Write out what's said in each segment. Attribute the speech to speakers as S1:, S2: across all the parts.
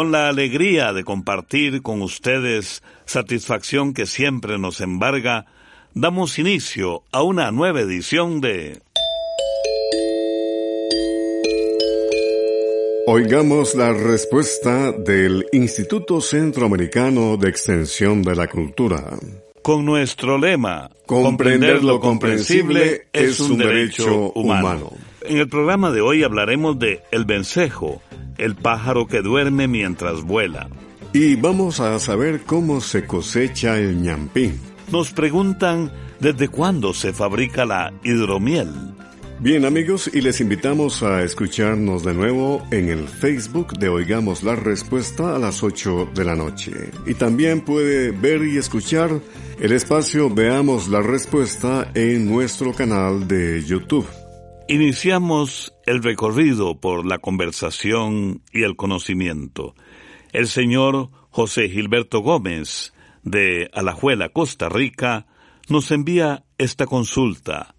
S1: con la alegría de compartir con ustedes satisfacción que siempre nos embarga, damos inicio a una nueva edición de
S2: Oigamos la respuesta del Instituto Centroamericano de Extensión de la Cultura.
S1: Con nuestro lema,
S2: comprender lo comprensible es un derecho humano.
S1: En el programa de hoy hablaremos de el vencejo, el pájaro que duerme mientras vuela.
S2: Y vamos a saber cómo se cosecha el ñampí.
S1: Nos preguntan desde cuándo se fabrica la hidromiel.
S2: Bien amigos, y les invitamos a escucharnos de nuevo en el Facebook de Oigamos la Respuesta a las 8 de la noche. Y también puede ver y escuchar el espacio Veamos la Respuesta en nuestro canal de YouTube.
S1: Iniciamos el recorrido por la conversación y el conocimiento. El señor José Gilberto Gómez, de Alajuela, Costa Rica, nos envía esta consulta.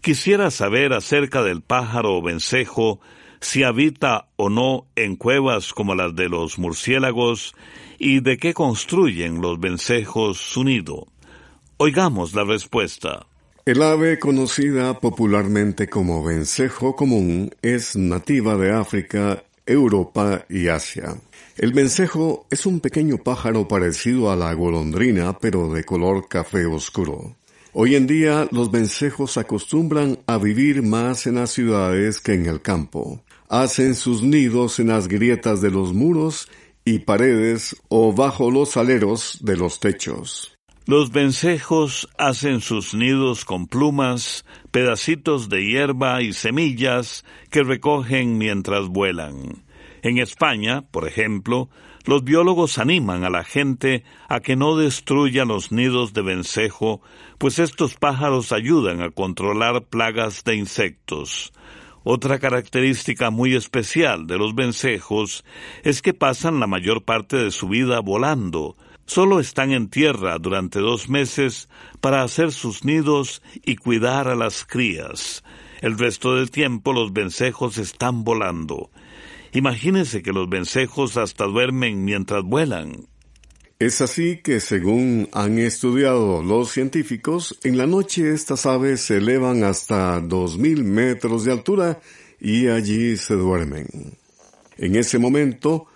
S1: Quisiera saber acerca del pájaro vencejo, si habita o no en cuevas como las de los murciélagos y de qué construyen los vencejos su nido. Oigamos la respuesta.
S2: El ave conocida popularmente como vencejo común es nativa de África, Europa y Asia. El vencejo es un pequeño pájaro parecido a la golondrina pero de color café oscuro. Hoy en día los vencejos acostumbran a vivir más en las ciudades que en el campo. Hacen sus nidos en las grietas de los muros y paredes o bajo los aleros de los techos.
S1: Los vencejos hacen sus nidos con plumas, pedacitos de hierba y semillas que recogen mientras vuelan. En España, por ejemplo, los biólogos animan a la gente a que no destruya los nidos de vencejo, pues estos pájaros ayudan a controlar plagas de insectos. Otra característica muy especial de los vencejos es que pasan la mayor parte de su vida volando. Solo están en tierra durante dos meses para hacer sus nidos y cuidar a las crías. El resto del tiempo los vencejos están volando. Imagínense que los vencejos hasta duermen mientras vuelan.
S2: Es así que, según han estudiado los científicos, en la noche estas aves se elevan hasta dos mil metros de altura y allí se duermen. En ese momento,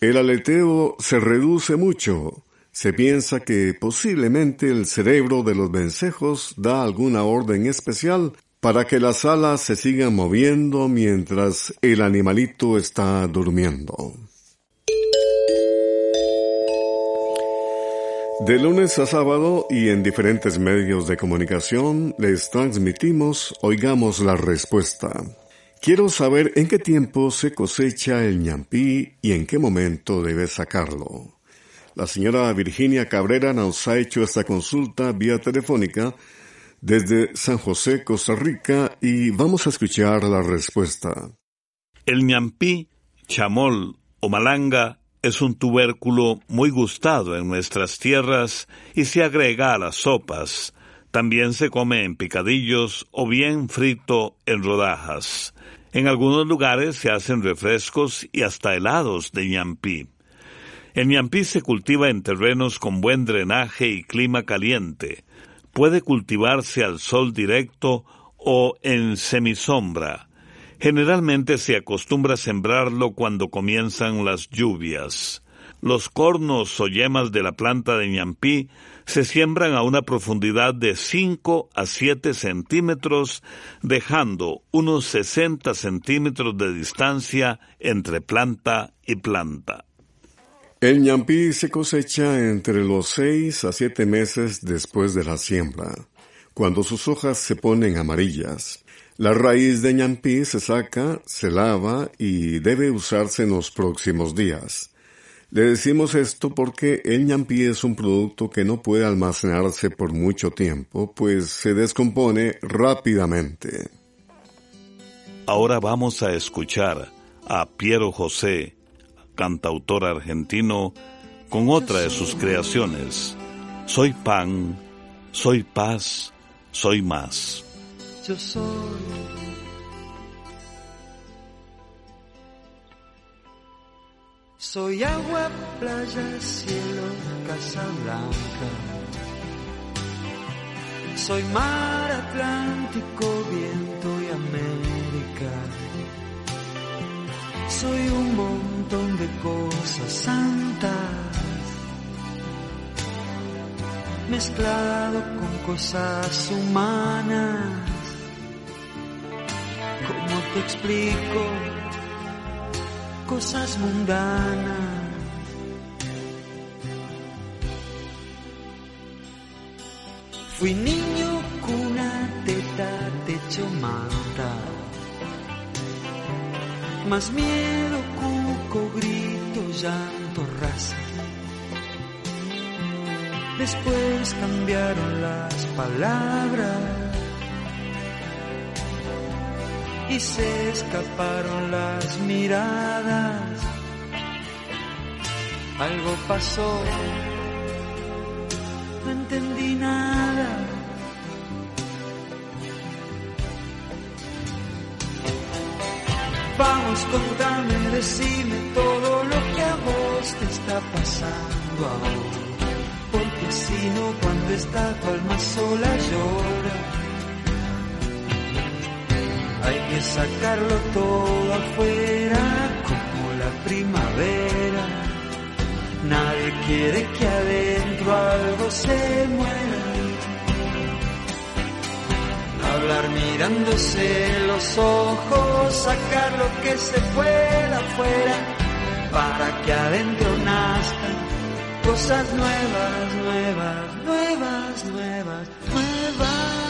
S2: el aleteo se reduce mucho. Se piensa que posiblemente el cerebro de los vencejos da alguna orden especial para que las alas se sigan moviendo mientras el animalito está durmiendo. De lunes a sábado y en diferentes medios de comunicación les transmitimos Oigamos la Respuesta. Quiero saber en qué tiempo se cosecha el ñampí y en qué momento debe sacarlo. La señora Virginia Cabrera nos ha hecho esta consulta vía telefónica desde San José, Costa Rica, y vamos a escuchar la respuesta.
S1: El ñampí, chamol o malanga es un tubérculo muy gustado en nuestras tierras y se agrega a las sopas. También se come en picadillos o bien frito en rodajas. En algunos lugares se hacen refrescos y hasta helados de ñampí. El ñampí se cultiva en terrenos con buen drenaje y clima caliente puede cultivarse al sol directo o en semisombra. Generalmente se acostumbra sembrarlo cuando comienzan las lluvias. Los cornos o yemas de la planta de ñampí se siembran a una profundidad de 5 a 7 centímetros, dejando unos 60 centímetros de distancia entre planta y planta.
S2: El ñampí se cosecha entre los seis a siete meses después de la siembra, cuando sus hojas se ponen amarillas. La raíz de ñampí se saca, se lava y debe usarse en los próximos días. Le decimos esto porque el ñampí es un producto que no puede almacenarse por mucho tiempo, pues se descompone rápidamente.
S1: Ahora vamos a escuchar a Piero José cantautor argentino, con otra de sus creaciones. Soy pan, soy paz, soy más.
S3: Yo soy. Soy agua, playa, cielo, casa blanca. Soy mar, Atlántico, viento y América. Soy un montón de cosas santas mezclado con cosas humanas. ¿Cómo te explico? Cosas mundanas. Fui niño, cuna, teta, techo, manta. Más miedo, grito, llanto, raza Después cambiaron las palabras y se escaparon las miradas. Algo pasó, no entendí nada. Vamos, contame, decime todo lo que a vos te está pasando ahora sino cuando está tu alma sola llora. Hay que sacarlo todo afuera como la primavera. Nadie quiere que adentro algo se muera. Hablar mirándose los ojos, sacar lo que se pueda afuera para que adentro nazca cosas nuevas, nuevas, nuevas, nuevas, nuevas.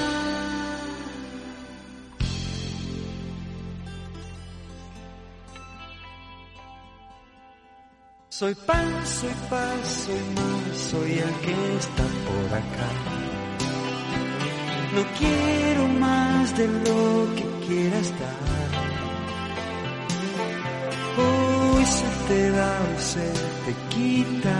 S3: Soy pan, soy paz, soy más, soy el que está por acá. No quiero más de lo que quiera estar. Hoy se te da o se te quita.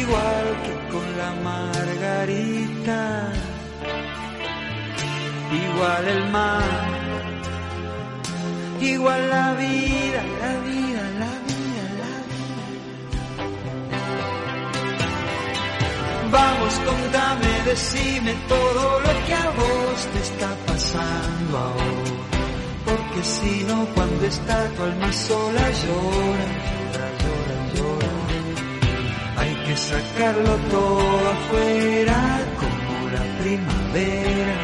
S3: Igual que con la margarita, igual el mar, igual la vida, la vida, Vamos, contame, decime todo lo que a vos te está pasando ahora, porque si no, cuando está tu alma sola llora que sacarlo todo afuera como la primavera.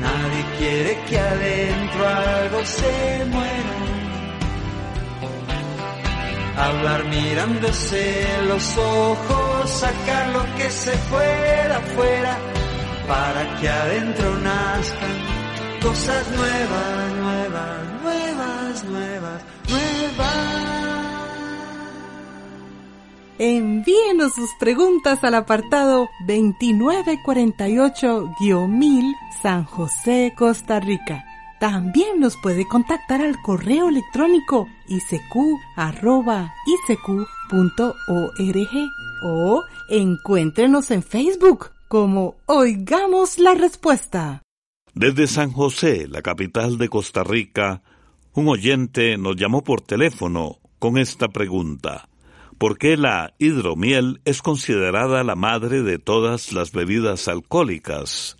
S3: Nadie quiere que adentro algo se muera. Hablar mirándose los ojos, sacar lo que se fuera afuera, para que adentro nazcan cosas nuevas, nuevas, nuevas, nuevas, nuevas.
S4: Envíenos sus preguntas al apartado 2948-1000 San José, Costa Rica. También nos puede contactar al correo electrónico isq.org o encuéntrenos en Facebook como Oigamos la Respuesta.
S1: Desde San José, la capital de Costa Rica, un oyente nos llamó por teléfono con esta pregunta. ¿Por qué la hidromiel es considerada la madre de todas las bebidas alcohólicas?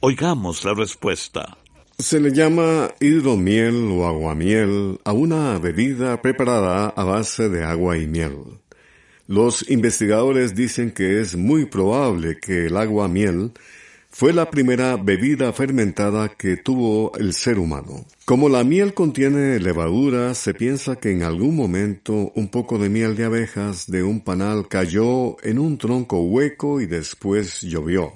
S1: Oigamos la respuesta.
S2: Se le llama hidromiel o aguamiel a una bebida preparada a base de agua y miel. Los investigadores dicen que es muy probable que el agua miel fue la primera bebida fermentada que tuvo el ser humano. Como la miel contiene levadura, se piensa que en algún momento un poco de miel de abejas de un panal cayó en un tronco hueco y después llovió.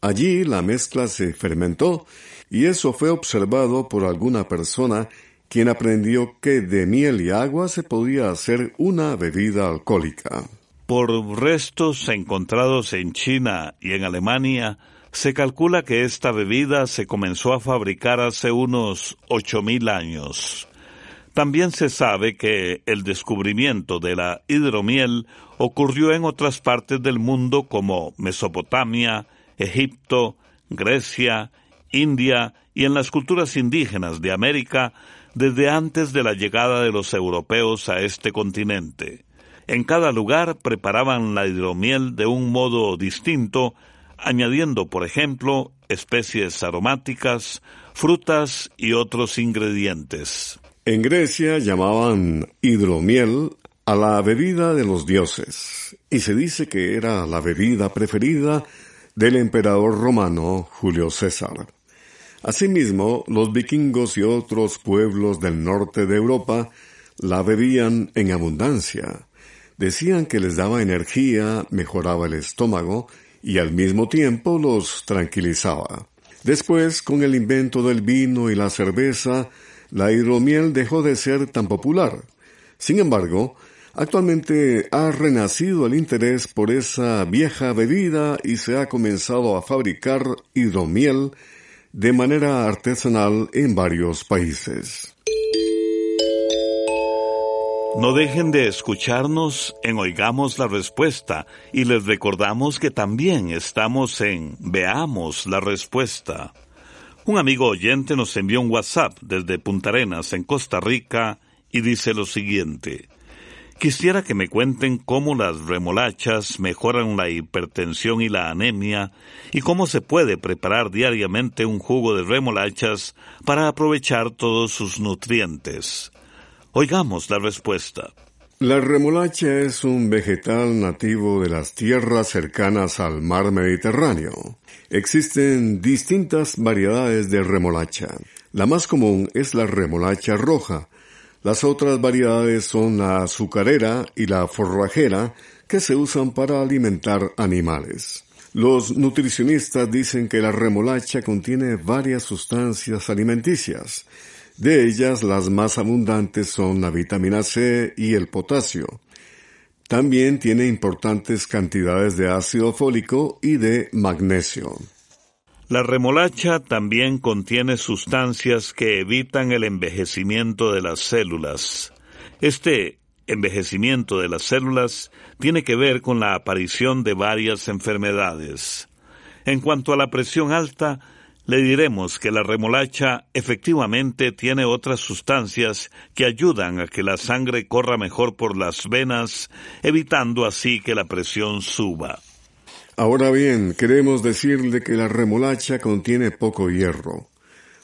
S2: Allí la mezcla se fermentó y eso fue observado por alguna persona quien aprendió que de miel y agua se podía hacer una bebida alcohólica.
S1: Por restos encontrados en China y en Alemania, se calcula que esta bebida se comenzó a fabricar hace unos ocho mil años. También se sabe que el descubrimiento de la hidromiel ocurrió en otras partes del mundo como Mesopotamia, Egipto, Grecia, India y en las culturas indígenas de América desde antes de la llegada de los europeos a este continente. En cada lugar preparaban la hidromiel de un modo distinto, añadiendo, por ejemplo, especies aromáticas, frutas y otros ingredientes.
S2: En Grecia llamaban hidromiel a la bebida de los dioses, y se dice que era la bebida preferida del emperador romano Julio César. Asimismo, los vikingos y otros pueblos del norte de Europa la bebían en abundancia. Decían que les daba energía, mejoraba el estómago y al mismo tiempo los tranquilizaba. Después, con el invento del vino y la cerveza, la hidromiel dejó de ser tan popular. Sin embargo, actualmente ha renacido el interés por esa vieja bebida y se ha comenzado a fabricar hidromiel de manera artesanal en varios países.
S1: No dejen de escucharnos en Oigamos la Respuesta y les recordamos que también estamos en Veamos la Respuesta. Un amigo oyente nos envió un WhatsApp desde Punta Arenas, en Costa Rica, y dice lo siguiente. Quisiera que me cuenten cómo las remolachas mejoran la hipertensión y la anemia y cómo se puede preparar diariamente un jugo de remolachas para aprovechar todos sus nutrientes. Oigamos la respuesta.
S2: La remolacha es un vegetal nativo de las tierras cercanas al mar Mediterráneo. Existen distintas variedades de remolacha. La más común es la remolacha roja. Las otras variedades son la azucarera y la forrajera que se usan para alimentar animales. Los nutricionistas dicen que la remolacha contiene varias sustancias alimenticias. De ellas, las más abundantes son la vitamina C y el potasio. También tiene importantes cantidades de ácido fólico y de magnesio.
S1: La remolacha también contiene sustancias que evitan el envejecimiento de las células. Este envejecimiento de las células tiene que ver con la aparición de varias enfermedades. En cuanto a la presión alta, le diremos que la remolacha efectivamente tiene otras sustancias que ayudan a que la sangre corra mejor por las venas, evitando así que la presión suba.
S2: Ahora bien, queremos decirle que la remolacha contiene poco hierro.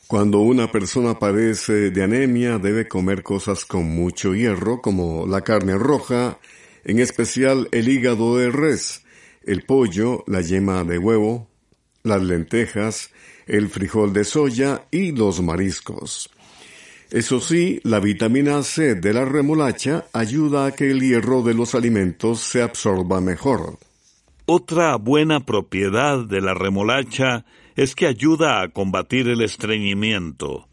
S2: Cuando una persona padece de anemia debe comer cosas con mucho hierro como la carne roja, en especial el hígado de res, el pollo, la yema de huevo, las lentejas, el frijol de soya y los mariscos. Eso sí, la vitamina C de la remolacha ayuda a que el hierro de los alimentos se absorba mejor.
S1: Otra buena propiedad de la remolacha es que ayuda a combatir el estreñimiento.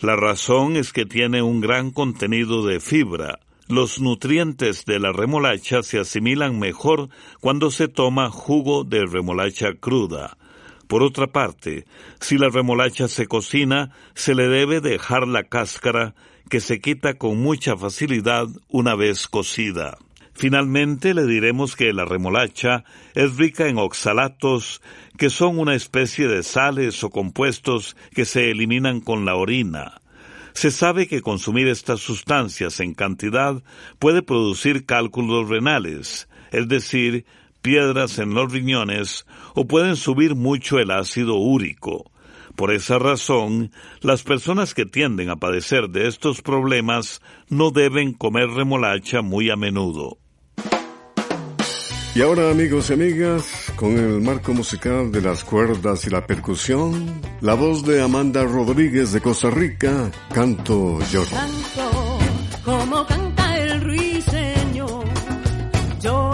S1: La razón es que tiene un gran contenido de fibra. Los nutrientes de la remolacha se asimilan mejor cuando se toma jugo de remolacha cruda. Por otra parte, si la remolacha se cocina, se le debe dejar la cáscara, que se quita con mucha facilidad una vez cocida. Finalmente le diremos que la remolacha es rica en oxalatos, que son una especie de sales o compuestos que se eliminan con la orina. Se sabe que consumir estas sustancias en cantidad puede producir cálculos renales, es decir, piedras en los riñones o pueden subir mucho el ácido úrico. Por esa razón, las personas que tienden a padecer de estos problemas no deben comer remolacha muy a menudo.
S2: Y ahora amigos y amigas, con el marco musical de las cuerdas y la percusión, la voz de Amanda Rodríguez de Costa Rica, Canto Lloro.
S5: Canto como canta el lloro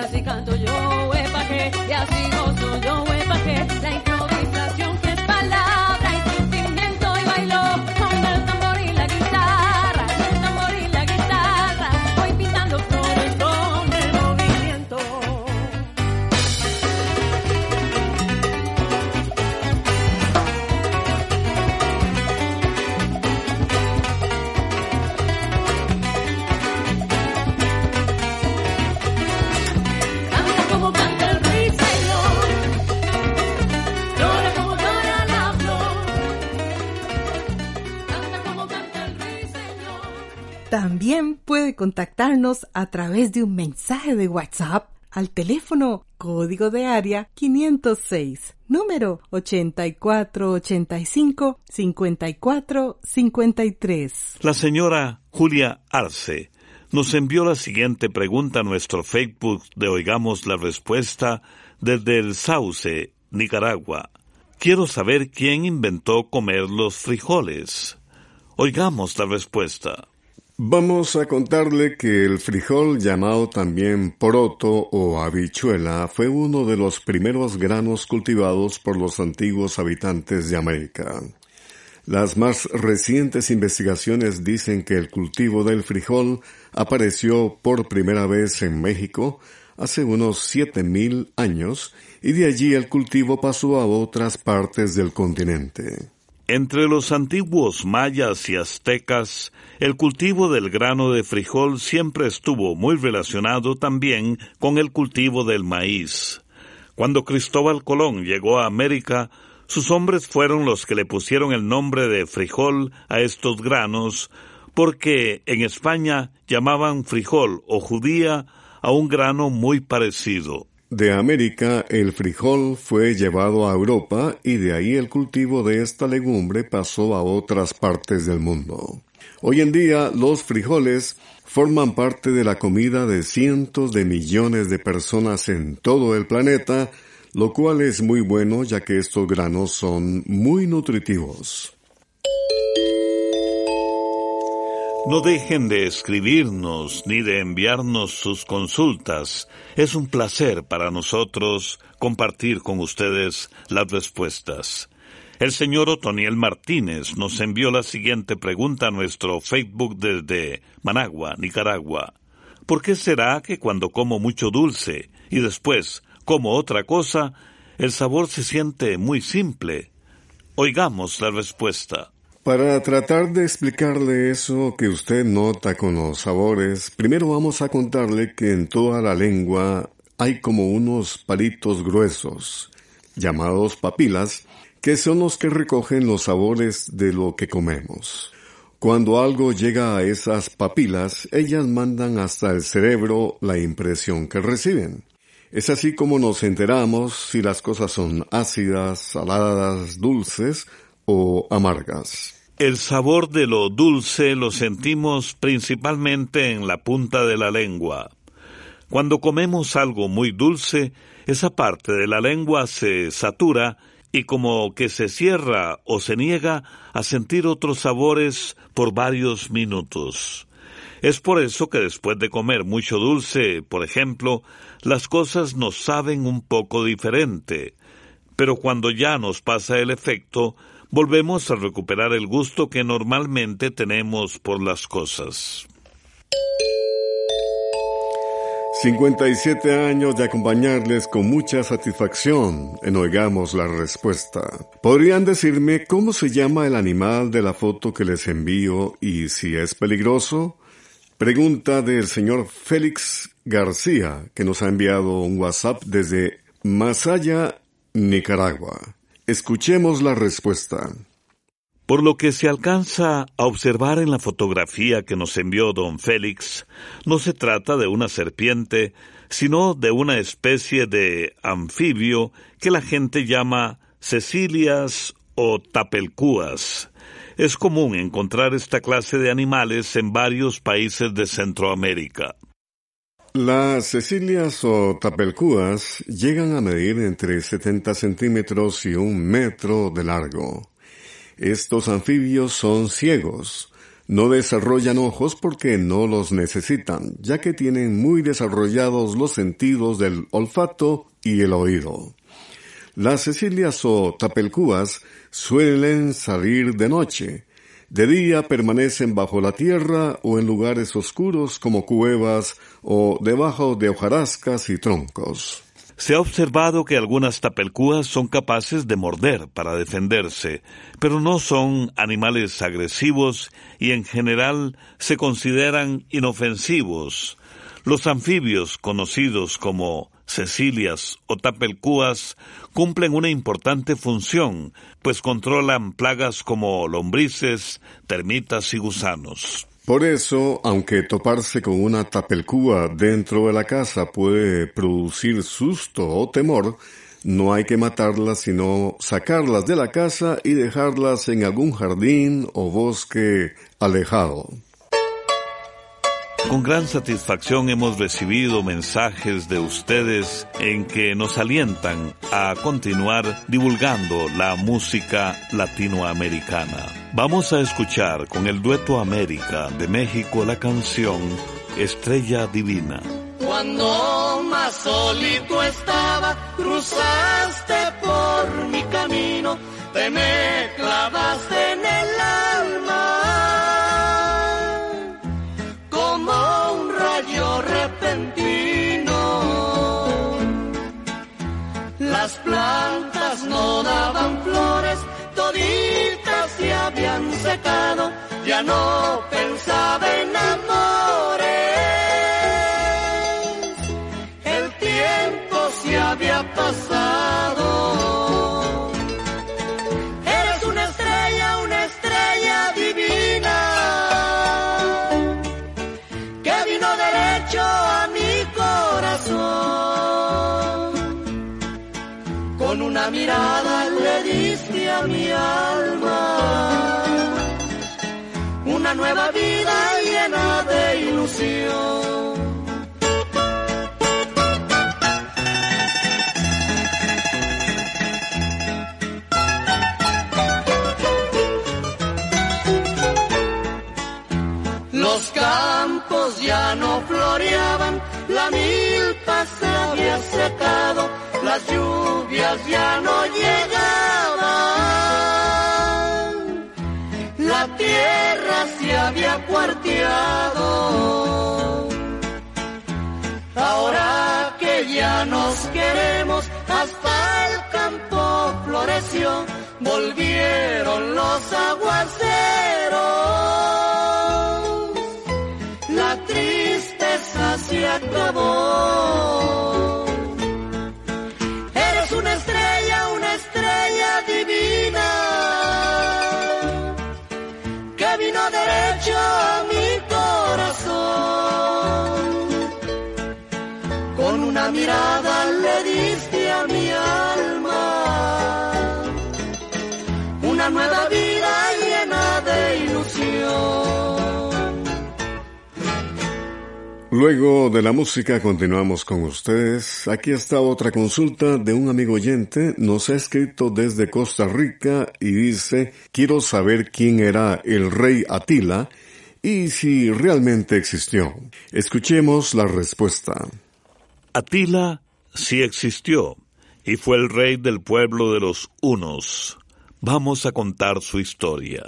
S5: así canto yo, huepa que, y así gozo yo, huepa que, la
S4: También puede contactarnos a través de un mensaje de WhatsApp al teléfono código de área 506, número 8485-5453.
S1: La señora Julia Arce nos envió la siguiente pregunta a nuestro Facebook de Oigamos la Respuesta desde el Sauce, Nicaragua. Quiero saber quién inventó comer los frijoles. Oigamos la respuesta.
S2: Vamos a contarle que el frijol llamado también poroto o habichuela fue uno de los primeros granos cultivados por los antiguos habitantes de América. Las más recientes investigaciones dicen que el cultivo del frijol apareció por primera vez en México hace unos 7000 años y de allí el cultivo pasó a otras partes del continente.
S1: Entre los antiguos mayas y aztecas, el cultivo del grano de frijol siempre estuvo muy relacionado también con el cultivo del maíz. Cuando Cristóbal Colón llegó a América, sus hombres fueron los que le pusieron el nombre de frijol a estos granos, porque en España llamaban frijol o judía a un grano muy parecido.
S2: De América el frijol fue llevado a Europa y de ahí el cultivo de esta legumbre pasó a otras partes del mundo. Hoy en día los frijoles forman parte de la comida de cientos de millones de personas en todo el planeta, lo cual es muy bueno ya que estos granos son muy nutritivos.
S1: No dejen de escribirnos ni de enviarnos sus consultas. Es un placer para nosotros compartir con ustedes las respuestas. El señor Otoniel Martínez nos envió la siguiente pregunta a nuestro Facebook desde Managua, Nicaragua. ¿Por qué será que cuando como mucho dulce y después como otra cosa, el sabor se siente muy simple? Oigamos la respuesta.
S2: Para tratar de explicarle eso que usted nota con los sabores, primero vamos a contarle que en toda la lengua hay como unos palitos gruesos, llamados papilas, que son los que recogen los sabores de lo que comemos. Cuando algo llega a esas papilas, ellas mandan hasta el cerebro la impresión que reciben. Es así como nos enteramos si las cosas son ácidas, saladas, dulces o amargas.
S1: El sabor de lo dulce lo sentimos principalmente en la punta de la lengua. Cuando comemos algo muy dulce, esa parte de la lengua se satura y como que se cierra o se niega a sentir otros sabores por varios minutos. Es por eso que después de comer mucho dulce, por ejemplo, las cosas nos saben un poco diferente. Pero cuando ya nos pasa el efecto, volvemos a recuperar el gusto que normalmente tenemos por las cosas.
S2: 57 años de acompañarles con mucha satisfacción en Oigamos la Respuesta. ¿Podrían decirme cómo se llama el animal de la foto que les envío y si es peligroso? Pregunta del señor Félix García, que nos ha enviado un WhatsApp desde Masaya, Nicaragua. Escuchemos la respuesta.
S1: Por lo que se alcanza a observar en la fotografía que nos envió don Félix, no se trata de una serpiente, sino de una especie de anfibio que la gente llama cecilias o tapelcúas. Es común encontrar esta clase de animales en varios países de Centroamérica.
S2: Las cecilias o tapelcúas llegan a medir entre 70 centímetros y un metro de largo. Estos anfibios son ciegos. No desarrollan ojos porque no los necesitan, ya que tienen muy desarrollados los sentidos del olfato y el oído. Las cecilias o tapelcúas suelen salir de noche, de día permanecen bajo la tierra o en lugares oscuros como cuevas o debajo de hojarascas y troncos.
S1: Se ha observado que algunas tapelcúas son capaces de morder para defenderse, pero no son animales agresivos y en general se consideran inofensivos. Los anfibios conocidos como cecilias o tapelcúas cumplen una importante función, pues controlan plagas como lombrices, termitas y gusanos.
S2: Por eso, aunque toparse con una tapelcúa dentro de la casa puede producir susto o temor, no hay que matarlas sino sacarlas de la casa y dejarlas en algún jardín o bosque alejado.
S1: Con gran satisfacción hemos recibido mensajes de ustedes en que nos alientan a continuar divulgando la música latinoamericana. Vamos a escuchar con el dueto América de México la canción Estrella Divina.
S6: Cuando más solito estaba, cruzaste por mi camino, te me clavaste Las plantas no daban flores, toditas se habían secado, ya no pensaba en amores. Una nueva vida llena de ilusión. Los campos ya no floreaban, la milpa se había secado, las lluvias ya no llegaban, había cuarteado. Ahora que ya nos queremos, hasta el campo floreció, volvieron los aguaceros la tristeza se acabó.
S2: Luego de la música continuamos con ustedes. Aquí está otra consulta de un amigo oyente. Nos ha escrito desde Costa Rica y dice, quiero saber quién era el rey Atila y si realmente existió. Escuchemos la respuesta.
S1: Atila sí existió y fue el rey del pueblo de los hunos. Vamos a contar su historia.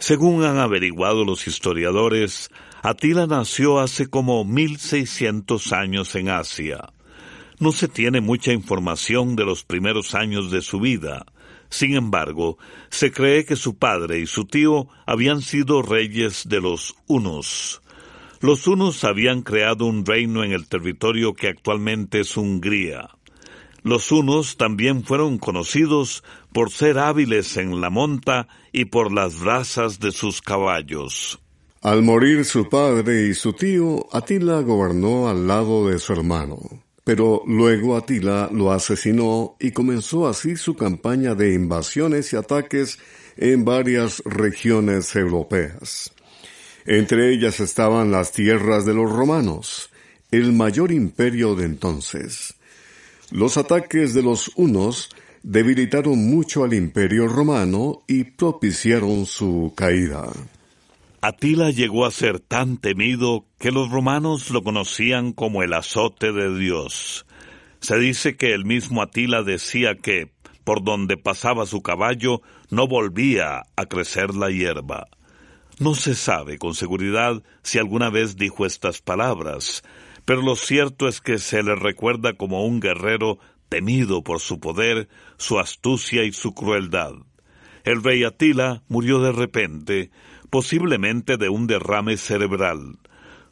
S1: Según han averiguado los historiadores, Atila nació hace como 1600 años en Asia. No se tiene mucha información de los primeros años de su vida. Sin embargo, se cree que su padre y su tío habían sido reyes de los hunos. Los hunos habían creado un reino en el territorio que actualmente es Hungría. Los unos también fueron conocidos por ser hábiles en la monta y por las brasas de sus caballos.
S2: Al morir su padre y su tío, Atila gobernó al lado de su hermano. Pero luego Atila lo asesinó y comenzó así su campaña de invasiones y ataques en varias regiones europeas. Entre ellas estaban las tierras de los romanos, el mayor imperio de entonces. Los ataques de los hunos debilitaron mucho al imperio romano y propiciaron su caída.
S1: Atila llegó a ser tan temido que los romanos lo conocían como el azote de Dios. Se dice que el mismo Atila decía que, por donde pasaba su caballo, no volvía a crecer la hierba. No se sabe con seguridad si alguna vez dijo estas palabras, pero lo cierto es que se le recuerda como un guerrero temido por su poder, su astucia y su crueldad. El rey Atila murió de repente, posiblemente de un derrame cerebral.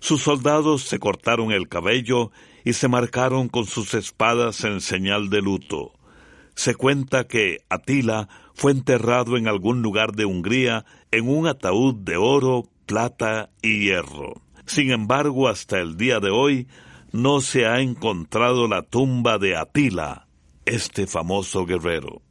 S1: Sus soldados se cortaron el cabello y se marcaron con sus espadas en señal de luto. Se cuenta que Atila fue enterrado en algún lugar de Hungría en un ataúd de oro, plata y hierro. Sin embargo, hasta el día de hoy no se ha encontrado la tumba de Atila, este famoso guerrero.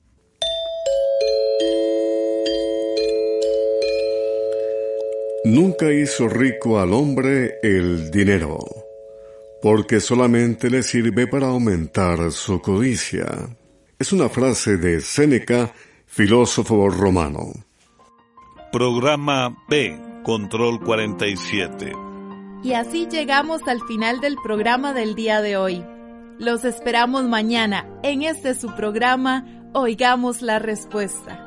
S2: Nunca hizo rico al hombre el dinero, porque solamente le sirve para aumentar su codicia. Es una frase de Séneca, filósofo romano.
S1: Programa B, Control 47.
S7: Y así llegamos al final del programa del día de hoy. Los esperamos mañana en este su programa Oigamos la Respuesta.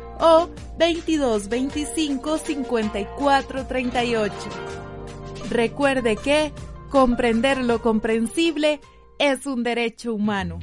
S7: o 2225-5438. Recuerde que comprender lo comprensible es un derecho humano.